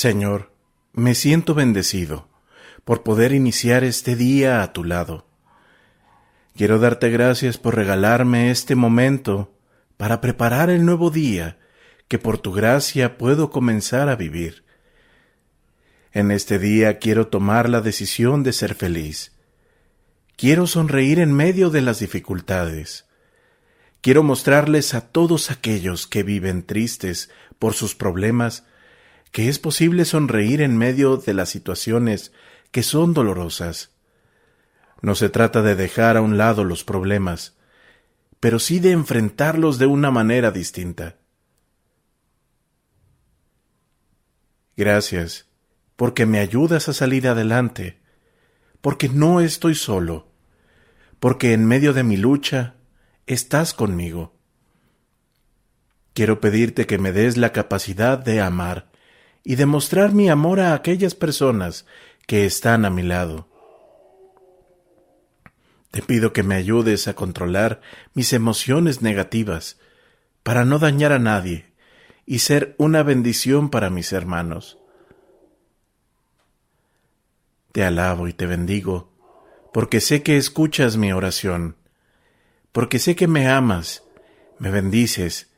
Señor, me siento bendecido por poder iniciar este día a tu lado. Quiero darte gracias por regalarme este momento para preparar el nuevo día que por tu gracia puedo comenzar a vivir. En este día quiero tomar la decisión de ser feliz. Quiero sonreír en medio de las dificultades. Quiero mostrarles a todos aquellos que viven tristes por sus problemas que es posible sonreír en medio de las situaciones que son dolorosas. No se trata de dejar a un lado los problemas, pero sí de enfrentarlos de una manera distinta. Gracias, porque me ayudas a salir adelante, porque no estoy solo, porque en medio de mi lucha estás conmigo. Quiero pedirte que me des la capacidad de amar y demostrar mi amor a aquellas personas que están a mi lado. Te pido que me ayudes a controlar mis emociones negativas para no dañar a nadie y ser una bendición para mis hermanos. Te alabo y te bendigo, porque sé que escuchas mi oración, porque sé que me amas, me bendices,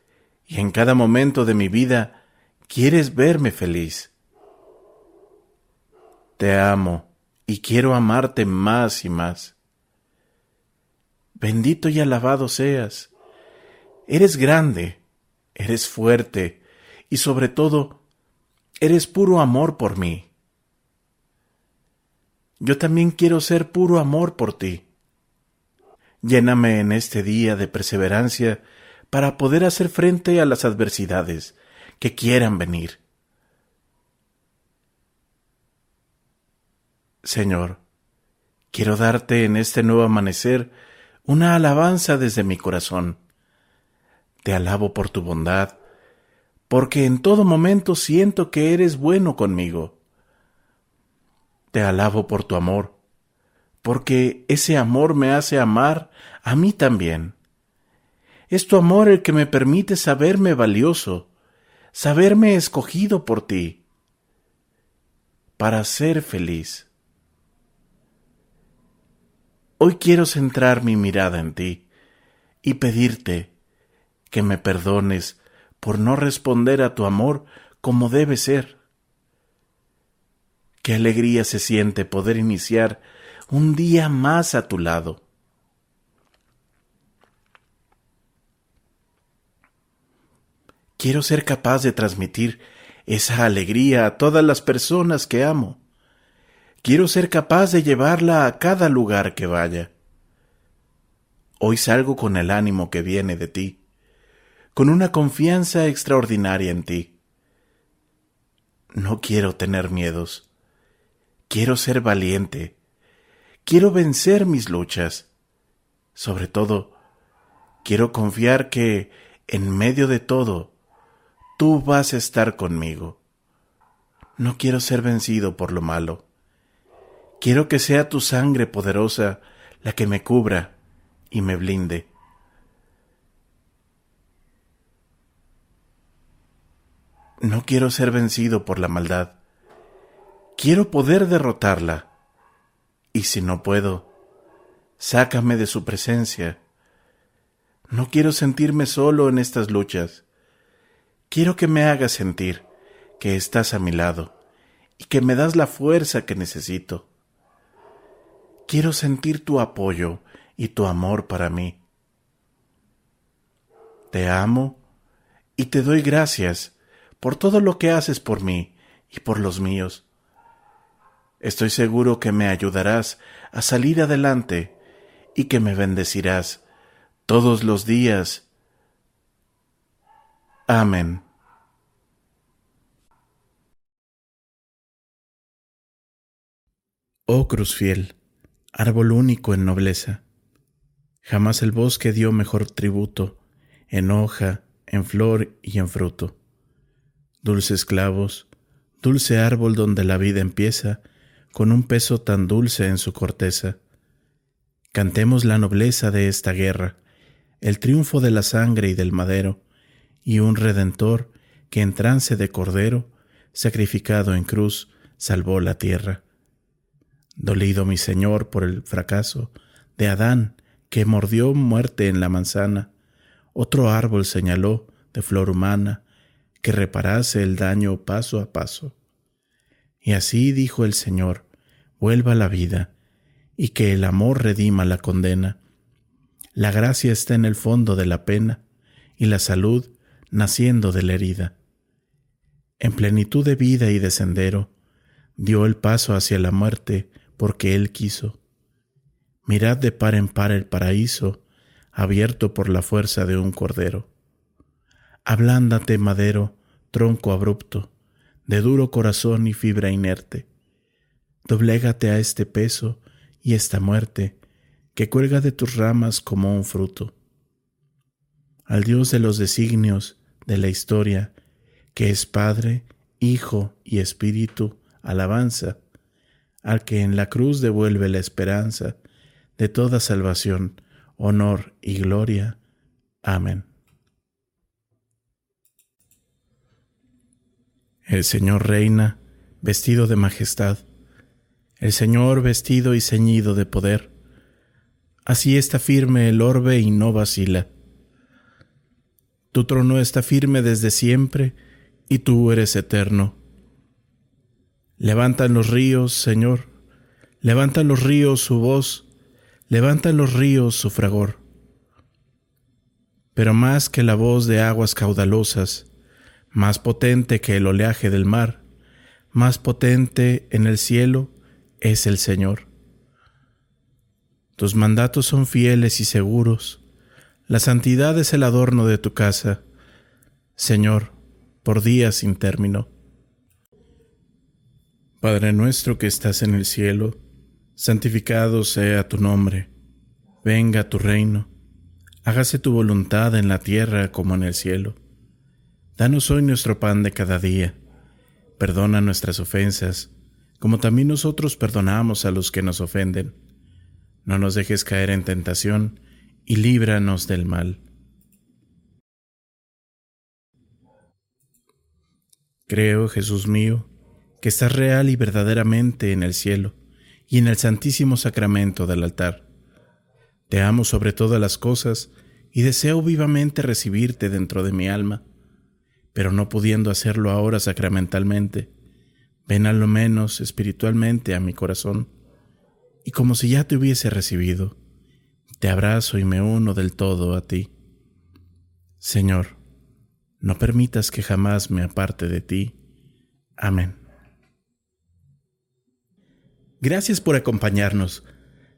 y en cada momento de mi vida quieres verme feliz. Te amo y quiero amarte más y más. Bendito y alabado seas. Eres grande, eres fuerte y sobre todo, eres puro amor por mí. Yo también quiero ser puro amor por ti. Lléname en este día de perseverancia para poder hacer frente a las adversidades que quieran venir. Señor, quiero darte en este nuevo amanecer una alabanza desde mi corazón. Te alabo por tu bondad, porque en todo momento siento que eres bueno conmigo. Te alabo por tu amor, porque ese amor me hace amar a mí también. Es tu amor el que me permite saberme valioso, saberme escogido por ti para ser feliz. Hoy quiero centrar mi mirada en ti y pedirte que me perdones por no responder a tu amor como debe ser. Qué alegría se siente poder iniciar un día más a tu lado. Quiero ser capaz de transmitir esa alegría a todas las personas que amo. Quiero ser capaz de llevarla a cada lugar que vaya. Hoy salgo con el ánimo que viene de ti, con una confianza extraordinaria en ti. No quiero tener miedos. Quiero ser valiente. Quiero vencer mis luchas. Sobre todo, quiero confiar que, en medio de todo, tú vas a estar conmigo. No quiero ser vencido por lo malo. Quiero que sea tu sangre poderosa la que me cubra y me blinde. No quiero ser vencido por la maldad. Quiero poder derrotarla. Y si no puedo, sácame de su presencia. No quiero sentirme solo en estas luchas. Quiero que me hagas sentir que estás a mi lado y que me das la fuerza que necesito. Quiero sentir tu apoyo y tu amor para mí. Te amo y te doy gracias por todo lo que haces por mí y por los míos. Estoy seguro que me ayudarás a salir adelante y que me bendecirás todos los días. Amén. Oh cruz fiel, árbol único en nobleza, jamás el bosque dio mejor tributo, en hoja, en flor y en fruto. Dulces clavos, dulce árbol donde la vida empieza, con un peso tan dulce en su corteza. Cantemos la nobleza de esta guerra, el triunfo de la sangre y del madero, y un redentor que en trance de cordero, sacrificado en cruz, salvó la tierra. Dolido mi Señor por el fracaso de Adán, que mordió muerte en la manzana, otro árbol señaló de flor humana, que reparase el daño paso a paso. Y así dijo el Señor, vuelva la vida, y que el amor redima la condena. La gracia está en el fondo de la pena, y la salud naciendo de la herida. En plenitud de vida y de sendero, dio el paso hacia la muerte porque Él quiso. Mirad de par en par el paraíso, abierto por la fuerza de un cordero. Ablándate, madero, tronco abrupto, de duro corazón y fibra inerte. Doblégate a este peso y esta muerte que cuelga de tus ramas como un fruto. Al Dios de los designios de la historia, que es Padre, Hijo y Espíritu, alabanza, al que en la cruz devuelve la esperanza de toda salvación, honor y gloria. Amén. El Señor reina, vestido de majestad, el Señor vestido y ceñido de poder. Así está firme el orbe y no vacila. Tu trono está firme desde siempre y tú eres eterno. Levantan los ríos, Señor, levantan los ríos su voz, levantan los ríos su fragor. Pero más que la voz de aguas caudalosas, más potente que el oleaje del mar, más potente en el cielo es el Señor. Tus mandatos son fieles y seguros, la santidad es el adorno de tu casa, Señor, por días sin término. Padre nuestro que estás en el cielo, santificado sea tu nombre, venga tu reino, hágase tu voluntad en la tierra como en el cielo. Danos hoy nuestro pan de cada día. Perdona nuestras ofensas, como también nosotros perdonamos a los que nos ofenden. No nos dejes caer en tentación, y líbranos del mal. Creo, Jesús mío, que estás real y verdaderamente en el cielo y en el santísimo sacramento del altar. Te amo sobre todas las cosas y deseo vivamente recibirte dentro de mi alma pero no pudiendo hacerlo ahora sacramentalmente, ven a lo menos espiritualmente a mi corazón, y como si ya te hubiese recibido, te abrazo y me uno del todo a ti. Señor, no permitas que jamás me aparte de ti. Amén. Gracias por acompañarnos.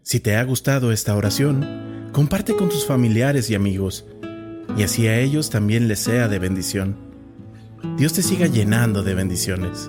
Si te ha gustado esta oración, comparte con tus familiares y amigos, y así a ellos también les sea de bendición. Dios te siga llenando de bendiciones.